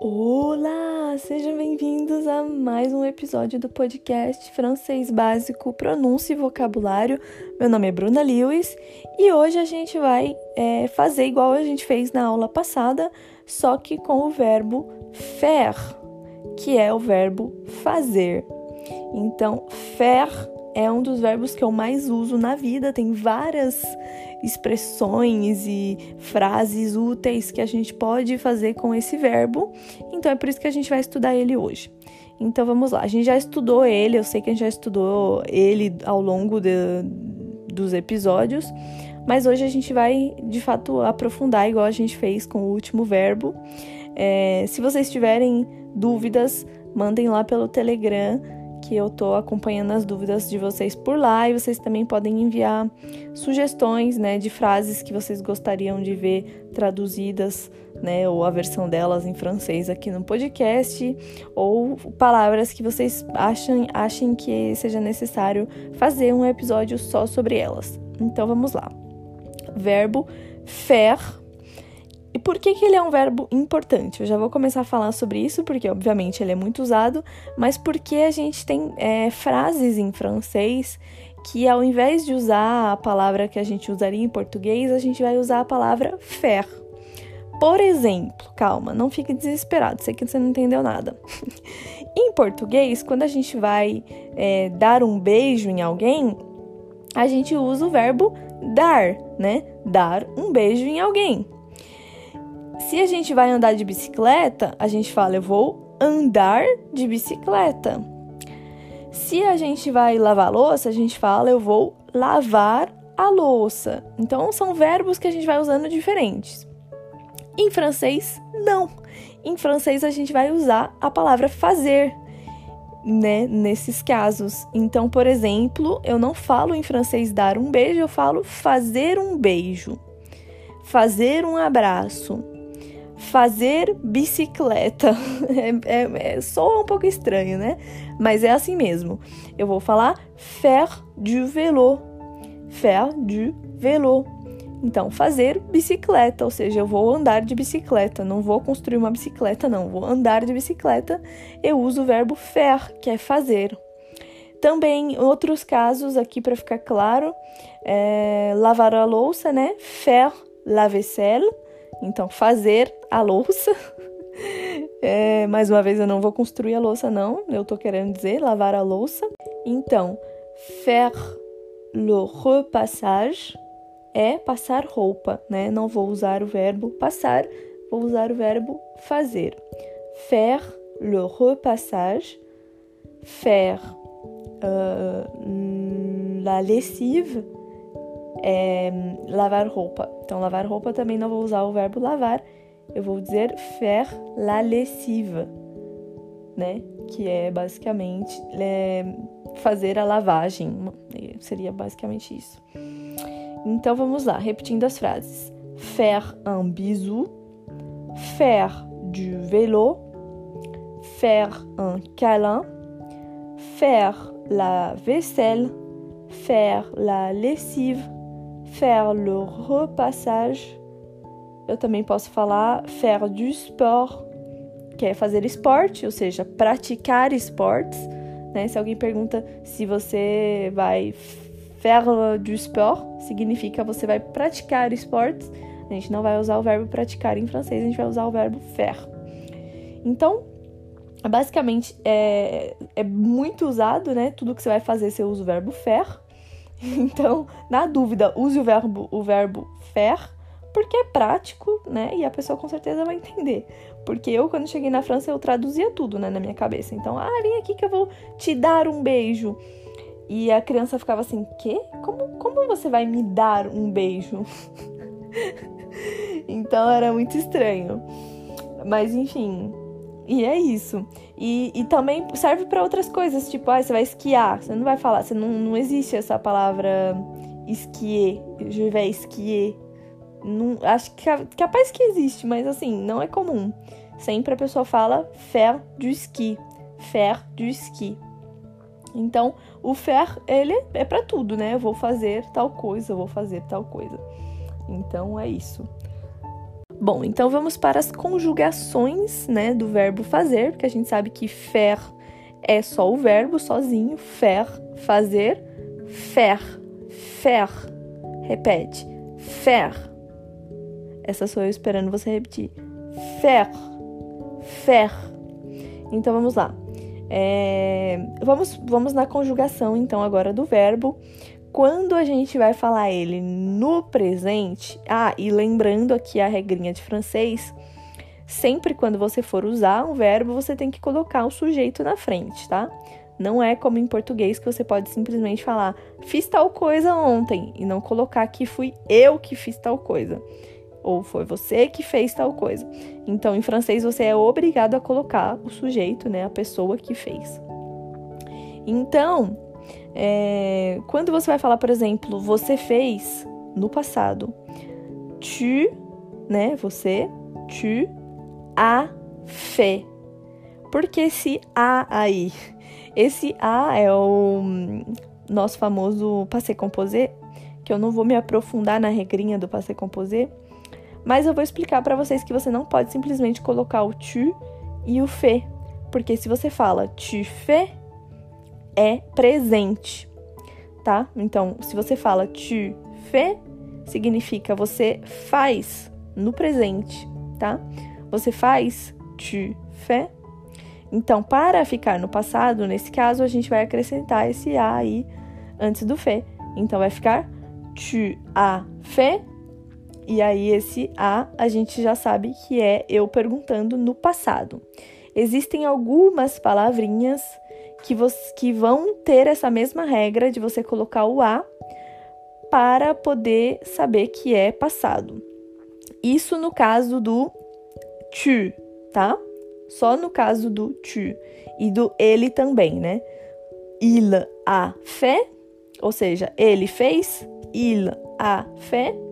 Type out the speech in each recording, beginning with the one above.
Olá, sejam bem-vindos a mais um episódio do podcast Francês Básico Pronúncia e Vocabulário. Meu nome é Bruna Lewis e hoje a gente vai é, fazer igual a gente fez na aula passada, só que com o verbo faire, que é o verbo fazer. Então, faire é um dos verbos que eu mais uso na vida, tem várias expressões e frases úteis que a gente pode fazer com esse verbo. Então é por isso que a gente vai estudar ele hoje. Então vamos lá. A gente já estudou ele, eu sei que a gente já estudou ele ao longo de, dos episódios, mas hoje a gente vai de fato aprofundar, igual a gente fez com o último verbo. É, se vocês tiverem dúvidas, mandem lá pelo Telegram que eu tô acompanhando as dúvidas de vocês por lá e vocês também podem enviar sugestões, né, de frases que vocês gostariam de ver traduzidas, né, ou a versão delas em francês aqui no podcast, ou palavras que vocês acham, achem que seja necessário fazer um episódio só sobre elas. Então vamos lá. Verbo faire e por que, que ele é um verbo importante? Eu já vou começar a falar sobre isso, porque obviamente ele é muito usado, mas porque a gente tem é, frases em francês que ao invés de usar a palavra que a gente usaria em português, a gente vai usar a palavra faire. Por exemplo, calma, não fique desesperado, sei que você não entendeu nada. em português, quando a gente vai é, dar um beijo em alguém, a gente usa o verbo dar, né? Dar um beijo em alguém. Se a gente vai andar de bicicleta, a gente fala eu vou andar de bicicleta. Se a gente vai lavar louça, a gente fala eu vou lavar a louça. Então são verbos que a gente vai usando diferentes. Em francês, não. Em francês a gente vai usar a palavra fazer, né, nesses casos. Então, por exemplo, eu não falo em francês dar um beijo, eu falo fazer um beijo. Fazer um abraço fazer bicicleta. É, é, é, soa um pouco estranho, né? Mas é assim mesmo. Eu vou falar faire du vélo. Faire du vélo. Então, fazer bicicleta, ou seja, eu vou andar de bicicleta, não vou construir uma bicicleta, não, vou andar de bicicleta. Eu uso o verbo faire, que é fazer. Também, outros casos, aqui para ficar claro, é, lavar a louça, né? Faire la vaisselle então, fazer a louça. É, mais uma vez, eu não vou construir a louça, não. Eu tô querendo dizer lavar a louça. Então, faire le repassage é passar roupa, né? Não vou usar o verbo passar, vou usar o verbo fazer. Faire le repassage, faire uh, la lessive é lavar roupa. Então, lavar roupa também não vou usar o verbo lavar, eu vou dizer faire la lessive, né? Que é basicamente é, fazer a lavagem. Seria basicamente isso. Então vamos lá, repetindo as frases: faire un bisou, faire du vélo, faire un câlin, faire la vaisselle, faire la lessive faire le repassage. Eu também posso falar faire du sport, que é fazer esporte, ou seja, praticar esportes. Né? Se alguém pergunta se você vai faire du sport, significa você vai praticar esportes. A gente não vai usar o verbo praticar em francês, a gente vai usar o verbo faire. Então, basicamente, é, é muito usado, né? Tudo que você vai fazer, você usa o verbo faire. Então, na dúvida, use o verbo, o verbo faire, porque é prático, né? E a pessoa com certeza vai entender. Porque eu, quando cheguei na França, eu traduzia tudo, né, na minha cabeça. Então, ah, vem aqui que eu vou te dar um beijo. E a criança ficava assim, quê? Como, como você vai me dar um beijo? então era muito estranho. Mas enfim, e é isso. E, e também serve para outras coisas, tipo, ah, você vai esquiar. Você não vai falar, você não, não existe essa palavra esquier, je vais esquier. Não, acho que capaz que existe, mas assim, não é comum. Sempre a pessoa fala faire du ski, faire du ski. Então, o faire, ele é para tudo, né? Eu vou fazer tal coisa, eu vou fazer tal coisa. Então, é isso. Bom, então vamos para as conjugações, né, do verbo fazer, porque a gente sabe que faire é só o verbo sozinho, faire, fazer, faire, faire. Repete, faire. Essa sou eu esperando você repetir. Faire, faire. Então vamos lá. É, vamos, vamos na conjugação então agora do verbo. Quando a gente vai falar ele no presente, ah, e lembrando aqui a regrinha de francês, sempre quando você for usar um verbo, você tem que colocar o sujeito na frente, tá? Não é como em português que você pode simplesmente falar fiz tal coisa ontem e não colocar que fui eu que fiz tal coisa ou foi você que fez tal coisa. Então, em francês, você é obrigado a colocar o sujeito, né, a pessoa que fez. Então, é, quando você vai falar, por exemplo, você fez no passado, tu, né, você, tu, a, fait. Por que esse a aí? Esse a é o nosso famoso passé composé, que eu não vou me aprofundar na regrinha do passé composé, mas eu vou explicar para vocês que você não pode simplesmente colocar o tu e o fe, porque se você fala tu fais, é presente, tá? Então, se você fala tu fais, significa você faz no presente, tá? Você faz tu fais. Então, para ficar no passado, nesse caso, a gente vai acrescentar esse a aí antes do fe. Então, vai ficar tu as fait e aí, esse a a gente já sabe que é eu perguntando no passado. Existem algumas palavrinhas que, que vão ter essa mesma regra de você colocar o a para poder saber que é passado. Isso no caso do tu, tá? Só no caso do tu e do ele também, né? Il a fait, ou seja, ele fez, il a fait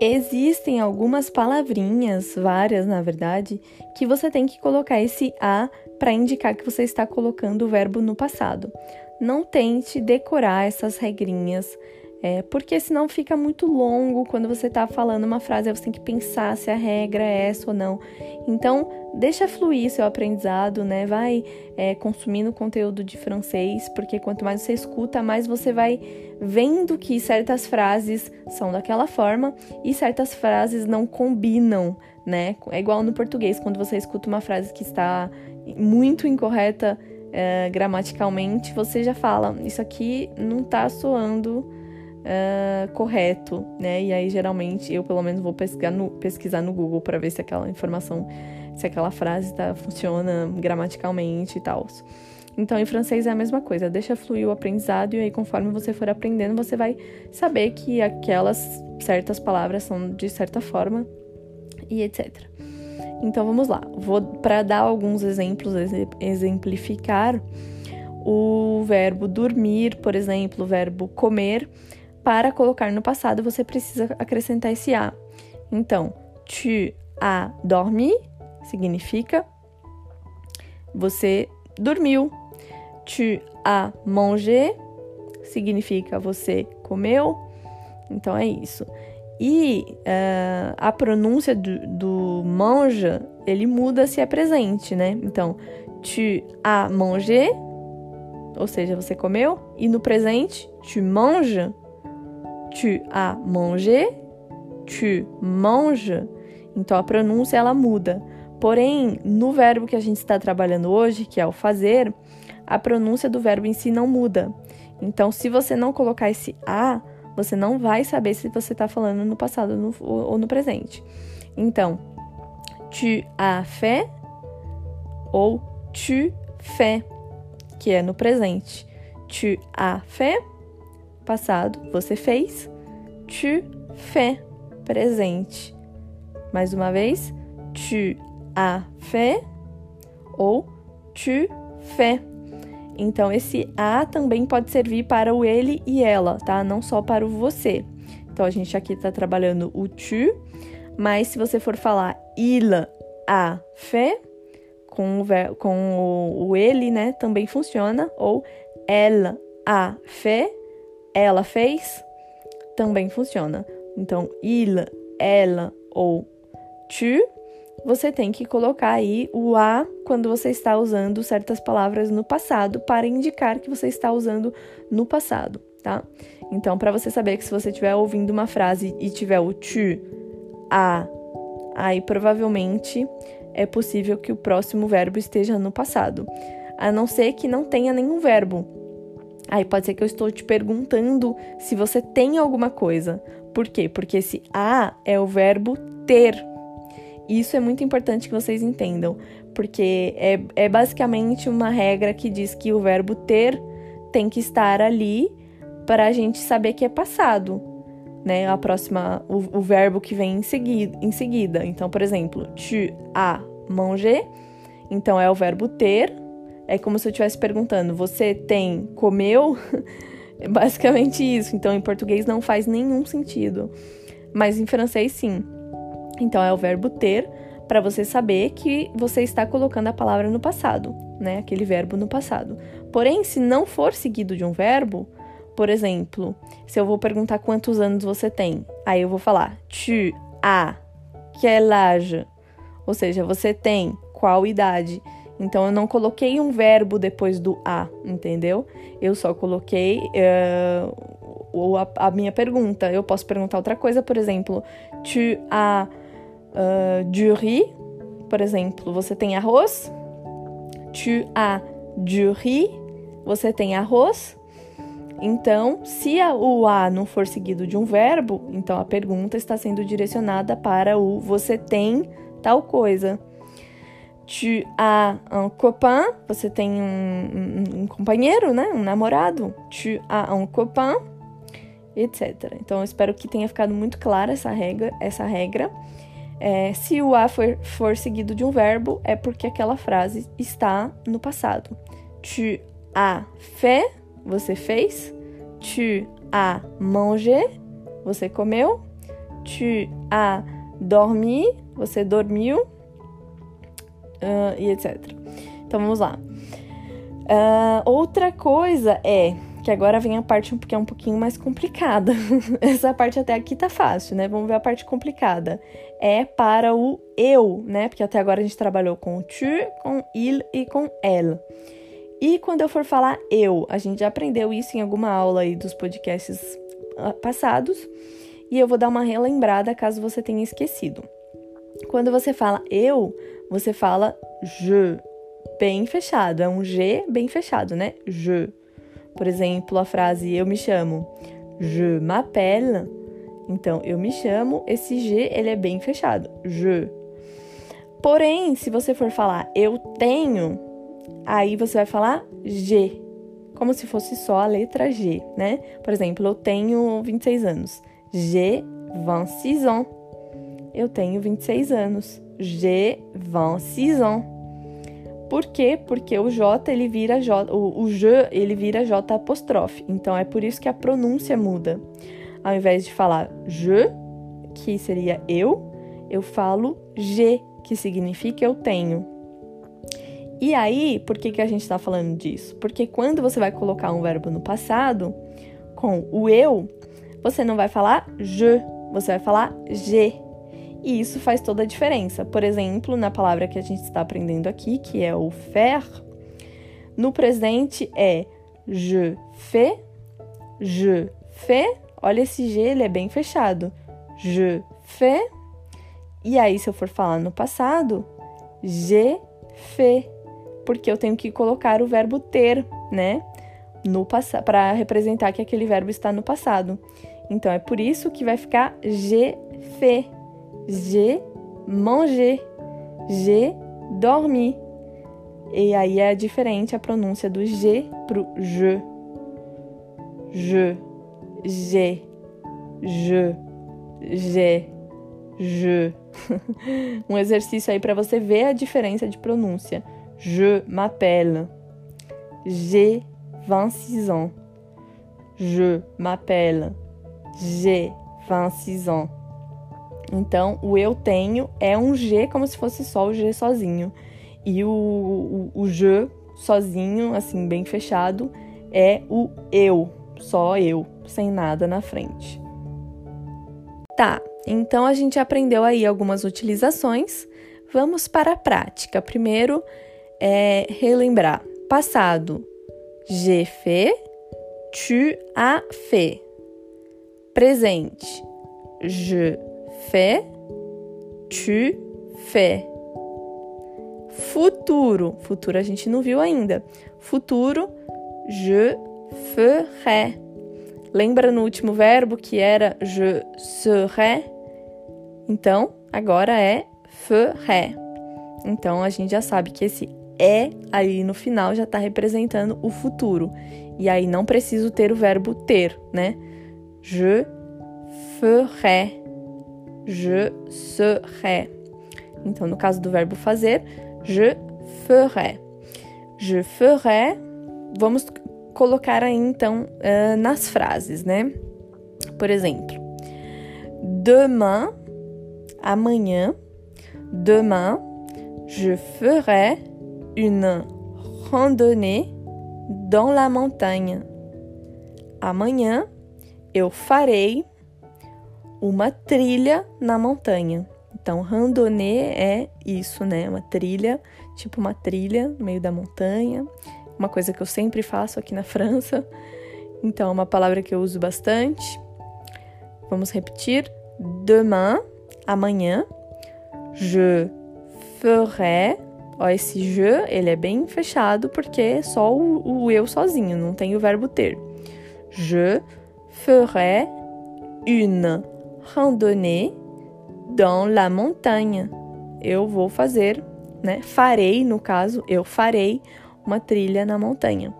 Existem algumas palavrinhas, várias na verdade, que você tem que colocar esse a para indicar que você está colocando o verbo no passado. Não tente decorar essas regrinhas, é, porque senão fica muito longo quando você está falando uma frase, você tem que pensar se a regra é essa ou não. Então, deixa fluir seu aprendizado, né? Vai é, consumindo conteúdo de francês, porque quanto mais você escuta, mais você vai vendo que certas frases são daquela forma e certas frases não combinam, né? É igual no português, quando você escuta uma frase que está muito incorreta é, gramaticalmente, você já fala, isso aqui não está soando uh, correto, né? E aí, geralmente, eu pelo menos vou pesquisar no, pesquisar no Google para ver se aquela informação, se aquela frase tá, funciona gramaticalmente e tal. Então, em francês é a mesma coisa, deixa fluir o aprendizado e aí, conforme você for aprendendo, você vai saber que aquelas certas palavras são de certa forma e etc. Então, vamos lá. Vou para dar alguns exemplos, exemplificar o verbo dormir, por exemplo, o verbo comer para colocar no passado, você precisa acrescentar esse a. Então, tu as dormi significa você dormiu. Tu as mangé significa você comeu. Então é isso. E uh, a pronúncia do, do manja, ele muda se é presente, né? Então, tu as mangé, ou seja, você comeu, e no presente, tu manges tu as mangé, tu manges. Então a pronúncia ela muda. Porém, no verbo que a gente está trabalhando hoje, que é o fazer, a pronúncia do verbo em si não muda. Então, se você não colocar esse a, você não vai saber se você está falando no passado no, ou no presente. Então, tu as fait ou tu fais, que é no presente. Tu as fait passado, você fez. Tu fais, presente. Mais uma vez, tu as fait ou tu fais. Então, esse a também pode servir para o ele e ela, tá? Não só para o você. Então, a gente aqui está trabalhando o tu, mas se você for falar il a fait, com o, com o, o ele, né, também funciona. Ou elle a fait, ela fez, também funciona. Então, il, ela ou tu, você tem que colocar aí o a quando você está usando certas palavras no passado para indicar que você está usando no passado, tá? Então, para você saber que se você estiver ouvindo uma frase e tiver o tu, a, aí provavelmente é possível que o próximo verbo esteja no passado, a não ser que não tenha nenhum verbo. Aí pode ser que eu estou te perguntando se você tem alguma coisa. Por quê? Porque esse a é o verbo ter. Isso é muito importante que vocês entendam, porque é, é basicamente uma regra que diz que o verbo ter tem que estar ali para a gente saber que é passado, né? A próxima, o, o verbo que vem em seguida, em seguida. Então, por exemplo, tu as mangé, então é o verbo ter. É como se eu estivesse perguntando: você tem comeu? é basicamente isso. Então, em português não faz nenhum sentido, mas em francês sim. Então é o verbo ter para você saber que você está colocando a palavra no passado, né? Aquele verbo no passado. Porém, se não for seguido de um verbo, por exemplo, se eu vou perguntar quantos anos você tem, aí eu vou falar tu as quel âge? Ou seja, você tem qual idade? Então eu não coloquei um verbo depois do a, entendeu? Eu só coloquei uh, a, a, minha pergunta. Eu posso perguntar outra coisa, por exemplo, tu as uh, du riz, por exemplo, você tem arroz. Tu as du riz, você tem arroz. Então, se a, o a não for seguido de um verbo, então a pergunta está sendo direcionada para o você tem tal coisa. Tu as un copain, você tem um, um, um companheiro, né? Um namorado. Tu as un copain, etc. Então, eu espero que tenha ficado muito clara essa regra. Essa regra. É, se o a for, for seguido de um verbo, é porque aquela frase está no passado. Tu as fait, você fez. Tu as mangé, você comeu. Tu as dormi, você dormiu. Uh, e etc. Então vamos lá. Uh, outra coisa é que agora vem a parte que é um pouquinho mais complicada. Essa parte até aqui tá fácil, né? Vamos ver a parte complicada. É para o eu, né? Porque até agora a gente trabalhou com tu, com il e com elle. E quando eu for falar eu, a gente já aprendeu isso em alguma aula aí dos podcasts ah, passados, e eu vou dar uma relembrada caso você tenha esquecido. Quando você fala eu, você fala je, bem fechado, é um G bem fechado, né? Je. Por exemplo, a frase eu me chamo, je m'appelle. Então, eu me chamo, esse G ele é bem fechado, je. Porém, se você for falar eu tenho, aí você vai falar G, como se fosse só a letra G, né? Por exemplo, eu tenho 26 anos. J'ai 26 ans. Eu tenho 26 anos. J'ai 26 ans. Por quê? Porque o J ele vira J, o, o J ele vira J apóstrofe. Então é por isso que a pronúncia muda. Ao invés de falar je, que seria eu, eu falo G, que significa eu tenho. E aí, por que, que a gente está falando disso? Porque quando você vai colocar um verbo no passado, com o eu, você não vai falar je, você vai falar G. E isso faz toda a diferença. Por exemplo, na palavra que a gente está aprendendo aqui, que é o faire, no presente é je fais, je fais. Olha esse G, ele é bem fechado. Je fais. E aí, se eu for falar no passado, je fais. Porque eu tenho que colocar o verbo ter, né? No para representar que aquele verbo está no passado. Então é por isso que vai ficar je fais. J'ai mangé. J'ai dormi. E aí é diferente a pronúncia do G pro je. Je, j'ai, je, j'ai, je. um exercício aí para você ver a diferença de pronúncia. Je m'appelle. J'ai 26 ans. Je m'appelle. J'ai 26 ans. Então, o eu tenho é um G como se fosse só o G sozinho. E o, o, o sozinho, assim, bem fechado, é o eu, só eu, sem nada na frente. Tá, Então a gente aprendeu aí algumas utilizações. Vamos para a prática. Primeiro é relembrar. Passado, j'ai fait, tu as fait. Presente, je fais, tu fais. Futuro, futuro a gente não viu ainda. Futuro, je ferai. Lembra no último verbo que era je serai? Então, agora é ferai. Então, a gente já sabe que esse é aí no final já está representando o futuro. E aí não preciso ter o verbo ter, né? Je ferai. Je serai. Então, no caso do verbo fazer, je ferai. Je ferai. Vamos colocar aí então uh, nas frases, né? Por exemplo, demain, amanhã, demain, je ferai une randonnée dans la montagne. Amanhã eu farei uma trilha na montanha. Então, randonnée é isso, né? Uma trilha, tipo uma trilha no meio da montanha uma coisa que eu sempre faço aqui na França. Então, é uma palavra que eu uso bastante. Vamos repetir. Demain, amanhã. Je ferai. Ó, esse je, ele é bem fechado porque é só o, o eu sozinho, não tem o verbo ter. Je ferai une randonnée dans la montagne. Eu vou fazer, né? Farei, no caso, eu farei uma trilha na montanha.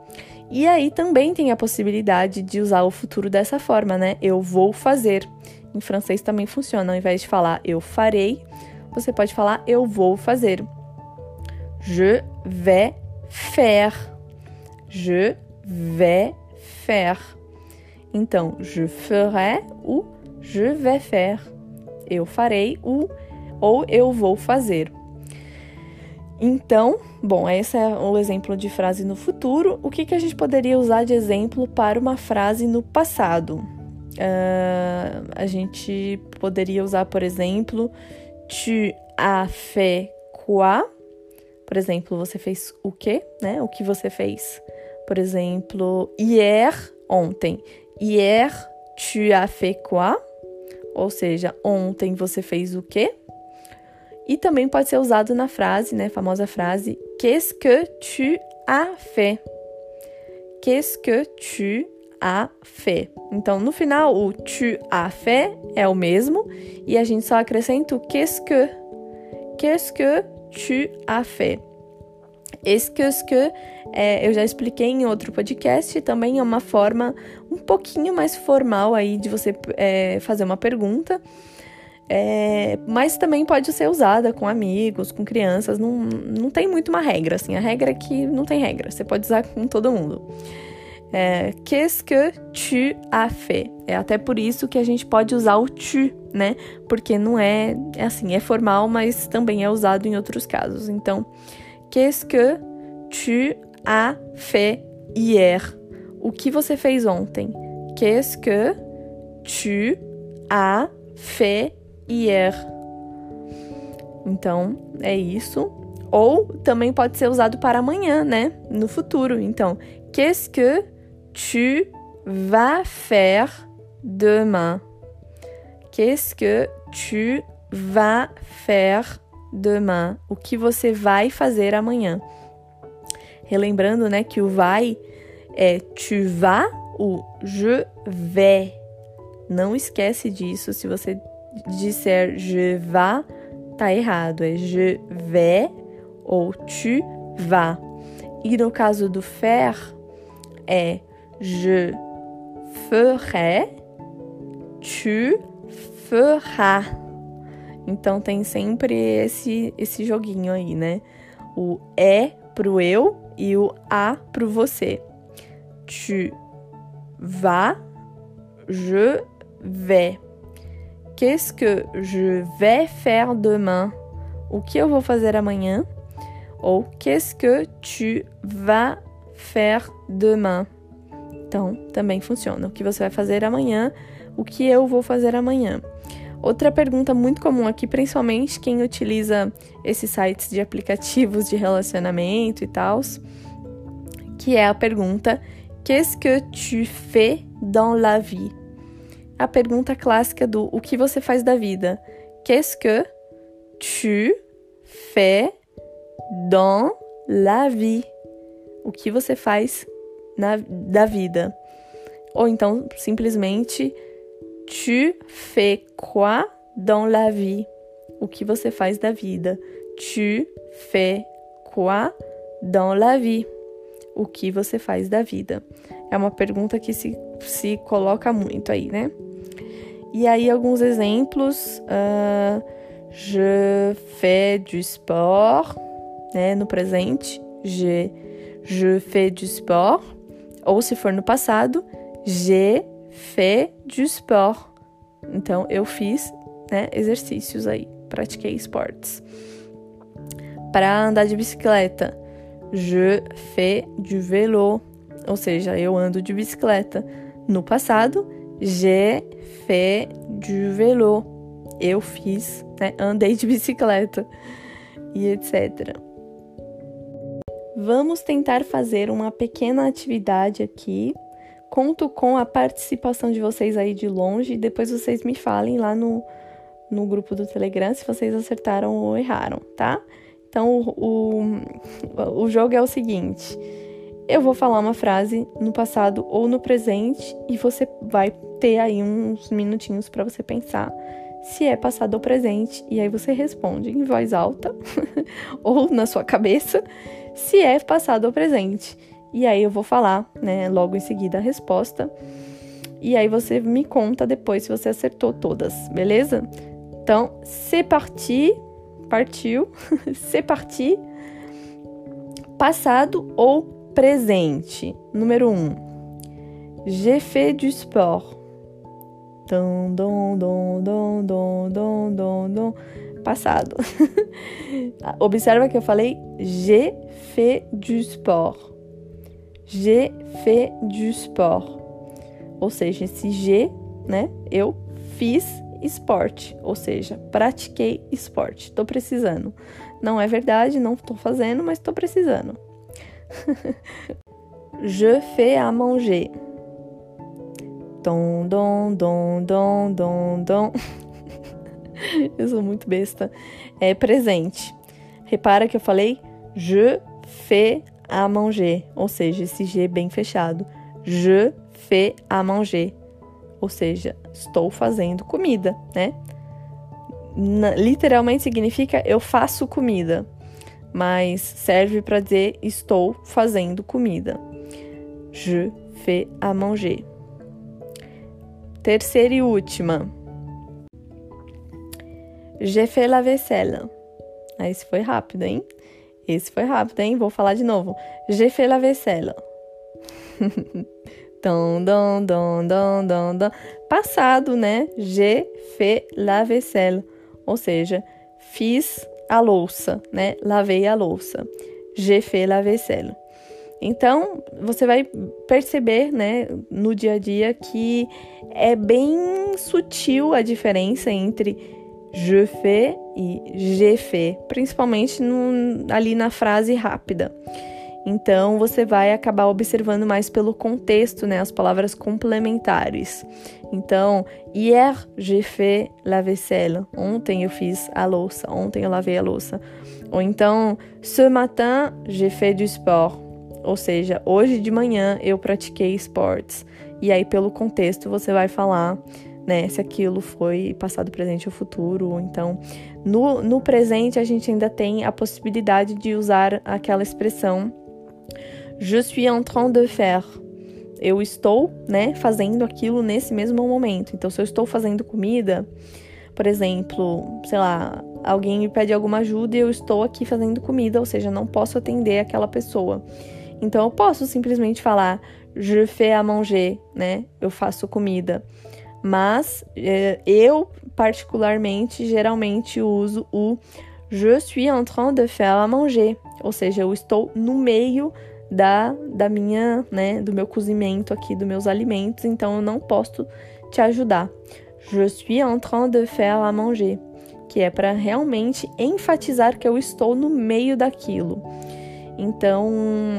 E aí também tem a possibilidade de usar o futuro dessa forma, né? Eu vou fazer. Em francês também funciona. Ao invés de falar eu farei, você pode falar eu vou fazer. Je vais faire. Je vais faire. Então, je ferai ou je vais faire. Eu farei o ou eu vou fazer. Então, bom, esse é o exemplo de frase no futuro. O que, que a gente poderia usar de exemplo para uma frase no passado? Uh, a gente poderia usar, por exemplo, tu as fait quoi? Por exemplo, você fez o quê? Né? O que você fez? Por exemplo, hier, ontem. Hier, tu as fait quoi? Ou seja, ontem você fez o quê? E também pode ser usado na frase, né, famosa frase Qu'est-ce que tu as fait? Qu'est-ce que tu as fait? Então, no final, o tu as fait é o mesmo e a gente só acrescenta o qu'est-ce que. Qu'est-ce que tu as fait? Esse qu'est-ce que é, eu já expliquei em outro podcast, também é uma forma um pouquinho mais formal aí de você é, fazer uma pergunta. É, mas também pode ser usada com amigos, com crianças, não, não tem muito uma regra, assim. A regra é que não tem regra, você pode usar com todo mundo. É, Qu'est-ce que tu as fait? É até por isso que a gente pode usar o tu, né? Porque não é, é assim, é formal, mas também é usado em outros casos. Então, Qu'est-ce que tu as fait hier? O que você fez ontem? Qu'est-ce que tu as fait hier. Então, é isso. Ou também pode ser usado para amanhã, né? No futuro. Então, qu'est-ce que tu vas faire demain? Qu'est-ce que tu vas faire demain? O que você vai fazer amanhã? Relembrando, né, que o vai é tu vas ou je vais. Não esquece disso se você disser je vais, tá errado. É je vais ou tu vas. E no caso do faire, é je ferai, tu feras. Então tem sempre esse, esse joguinho aí, né? O é pro eu e o a pro você. Tu vas, je vais. Qu'est-ce que je vais faire demain? O que eu vou fazer amanhã? Ou qu'est-ce que tu vas faire demain? Então, também funciona. O que você vai fazer amanhã? O que eu vou fazer amanhã? Outra pergunta muito comum aqui, principalmente quem utiliza esses sites de aplicativos de relacionamento e tal, que é a pergunta: Qu'est-ce que tu fais dans la vie? A pergunta clássica do o que você faz da vida. Qu'est-ce que tu fais dans la vie? O que você faz na, da vida? Ou então simplesmente Tu fais quoi dans la vie? O que você faz da vida? Tu fais quoi dans la vie? O que você faz da vida? É uma pergunta que se, se coloca muito aí, né? E aí, alguns exemplos. Uh, je fais du sport, né? No presente, je, je fais du sport. Ou se for no passado, j'ai fait du sport. Então eu fiz né, exercícios aí, pratiquei esportes. Para andar de bicicleta, je fais du vélo, ou seja, eu ando de bicicleta. No passado, j'ai fait du vélo, eu fiz, né, andei de bicicleta e etc. Vamos tentar fazer uma pequena atividade aqui Conto com a participação de vocês aí de longe depois vocês me falem lá no, no grupo do Telegram se vocês acertaram ou erraram, tá? Então, o, o, o jogo é o seguinte: eu vou falar uma frase no passado ou no presente e você vai ter aí uns minutinhos para você pensar se é passado ou presente, e aí você responde em voz alta ou na sua cabeça se é passado ou presente. E aí eu vou falar, né, logo em seguida a resposta. E aí você me conta depois se você acertou todas, beleza? Então, c'est parti, partiu, c'est parti. Passado ou presente. Número 1. Um, J'ai fait du sport. Dom, dom, dom, dom, dom, dom, dom, dom. Passado. Observa que eu falei j'ai fait du sport. J'ai fait du sport. Ou seja, esse G, né? Eu fiz esporte, ou seja, pratiquei esporte. Tô precisando. Não é verdade, não tô fazendo, mas tô precisando. Je fais à manger. Dom, dom, dom, dom, dom, dom. eu sou muito besta. É presente. Repara que eu falei je fais à manger, ou seja, esse G bem fechado. Je fais à manger, ou seja, estou fazendo comida, né? Na, literalmente significa eu faço comida, mas serve para dizer estou fazendo comida. Je fais à manger. Terceira e última. J'ai fait la vaisselle. Aí esse foi rápido, hein? Esse foi rápido, hein? Vou falar de novo. J'ai fait la vaisselle. dom, dom, dom, dom. Passado, né? J'ai fait la vaisselle. Ou seja, fiz a louça, né? Lavei a louça. J'ai fait la vaisselle. Então, você vai perceber, né, no dia a dia que é bem sutil a diferença entre je fais e j'ai fait, principalmente no, ali na frase rápida. Então você vai acabar observando mais pelo contexto, né, as palavras complementares. Então, hier j'ai fait la vaisselle. Ontem eu fiz a louça, ontem eu lavei a louça. Ou então, ce matin j'ai fait du sport. Ou seja, hoje de manhã eu pratiquei esportes. E aí pelo contexto você vai falar né? Se aquilo foi passado, presente ou futuro. Então, no, no presente, a gente ainda tem a possibilidade de usar aquela expressão Je suis en train de faire. Eu estou, né, fazendo aquilo nesse mesmo momento. Então, se eu estou fazendo comida, por exemplo, sei lá, alguém me pede alguma ajuda e eu estou aqui fazendo comida, ou seja, não posso atender aquela pessoa. Então, eu posso simplesmente falar je fais à manger, né? Eu faço comida mas é, eu particularmente geralmente uso o je suis en train de faire à manger, ou seja, eu estou no meio da, da minha, né, do meu cozimento aqui, dos meus alimentos, então eu não posso te ajudar. Je suis en train de faire à manger, que é para realmente enfatizar que eu estou no meio daquilo. Então,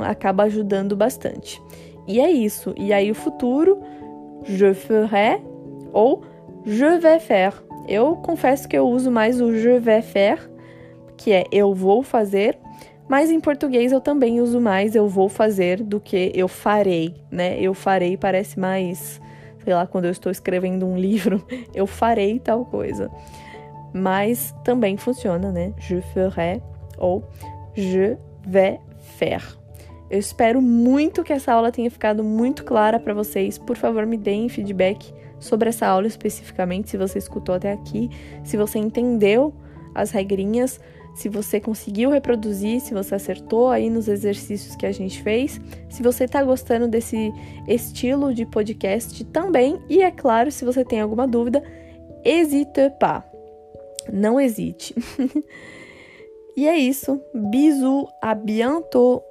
acaba ajudando bastante. E é isso. E aí o futuro, je ferai ou je vais faire. Eu confesso que eu uso mais o je vais faire, que é eu vou fazer, mas em português eu também uso mais eu vou fazer do que eu farei, né? Eu farei parece mais, sei lá, quando eu estou escrevendo um livro, eu farei tal coisa. Mas também funciona, né? Je ferai ou je vais faire. Eu espero muito que essa aula tenha ficado muito clara para vocês. Por favor, me deem feedback sobre essa aula especificamente, se você escutou até aqui, se você entendeu as regrinhas, se você conseguiu reproduzir, se você acertou aí nos exercícios que a gente fez, se você está gostando desse estilo de podcast também, e é claro, se você tem alguma dúvida, hésite pas. Não hesite. e é isso. Bisous, à bientôt!